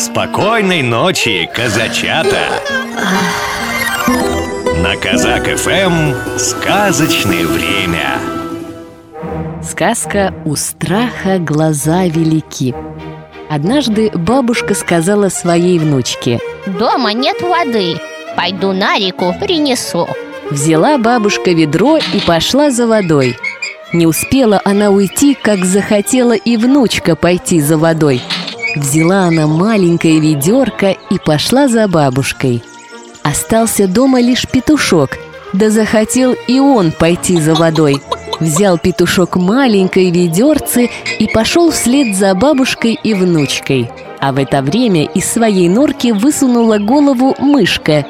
Спокойной ночи, казачата! На Казак ФМ сказочное время. Сказка «У страха глаза велики». Однажды бабушка сказала своей внучке Дома нет воды Пойду на реку принесу Взяла бабушка ведро и пошла за водой Не успела она уйти, как захотела и внучка пойти за водой Взяла она маленькое ведерко и пошла за бабушкой. Остался дома лишь петушок Да захотел и он пойти за водой. Взял петушок маленькое ведерце и пошел вслед за бабушкой и внучкой. А в это время из своей норки высунула голову мышка.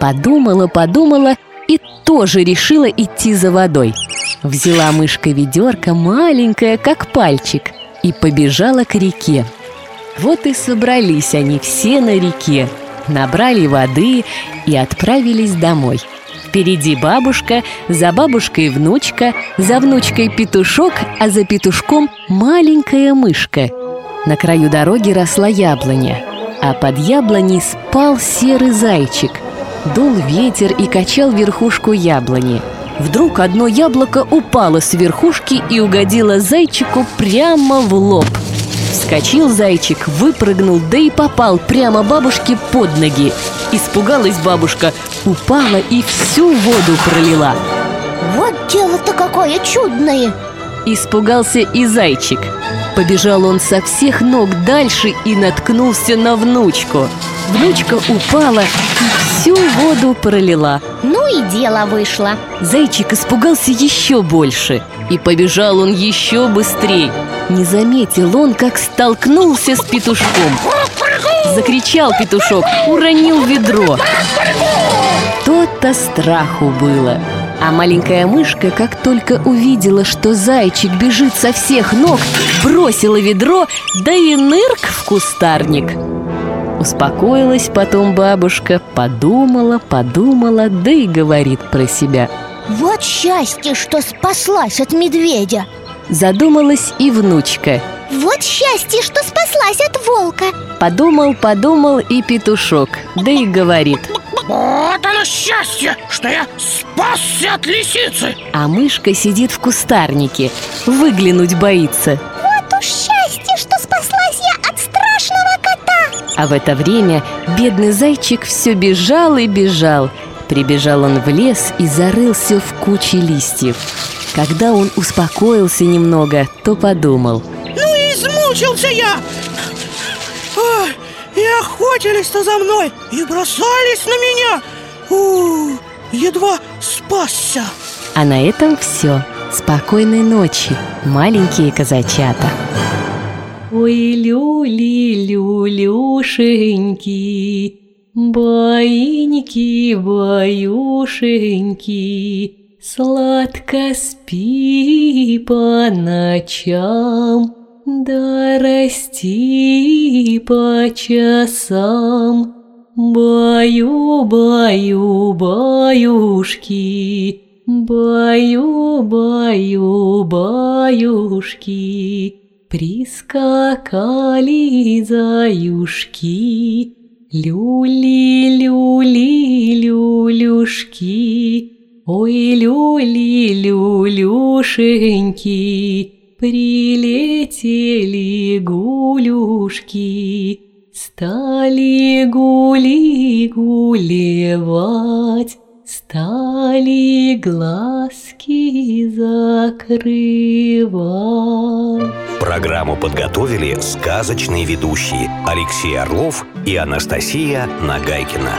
Подумала, подумала и тоже решила идти за водой. Взяла мышка ведерко маленькое, как пальчик И побежала к реке Вот и собрались они все на реке Набрали воды и отправились домой – Впереди бабушка, за бабушкой внучка, за внучкой петушок, а за петушком маленькая мышка. На краю дороги росла яблоня, а под яблоней спал серый зайчик. Дул ветер и качал верхушку яблони. Вдруг одно яблоко упало с верхушки и угодило зайчику прямо в лоб. Вскочил зайчик, выпрыгнул, да и попал прямо бабушке под ноги. Испугалась бабушка, упала и всю воду пролила. Вот дело-то какое чудное! Испугался и зайчик Побежал он со всех ног дальше и наткнулся на внучку. Внучка упала и всю воду пролила. Ну и дело вышло. Зайчик испугался еще больше И побежал он еще быстрее Не заметил он, как столкнулся с петушком. Закричал петушок, уронил ведро. То-то страху было а маленькая мышка, как только увидела, что зайчик бежит со всех ног, бросила ведро, да и нырк в кустарник. Успокоилась потом бабушка, подумала, подумала, да и говорит про себя. Вот счастье, что спаслась от медведя Задумалась и внучка. Вот счастье, что спаслась от волка Подумал, подумал и петушок, да и говорит Вот оно счастье, что я спасся от лисицы. А мышка сидит в кустарнике, выглянуть боится. Вот уж счастье, что спаслась я от страшного кота. А в это время бедный зайчик все бежал и бежал. Прибежал он в лес и зарылся в куче листьев. Когда он успокоился немного, то подумал. Ну и измучился я. Ой, И охотились-то за мной И бросались на меня У, Едва спасся А на этом все. Спокойной ночи, маленькие казачата. Ой, люли, люлюшеньки, Баиньки, баюшеньки, Сладко спи по ночам, Да расти по часам. Баю, баю, баюшки, Баю, баю, баюшки, Прискакали заюшки, Люли, люли, люлюшки, Ой, люли, люлюшеньки, Прилетели гулюшки, Стали гули гулевать, Стали глазки закрывать. Программу подготовили сказочные ведущие Алексей Орлов и Анастасия Нагайкина.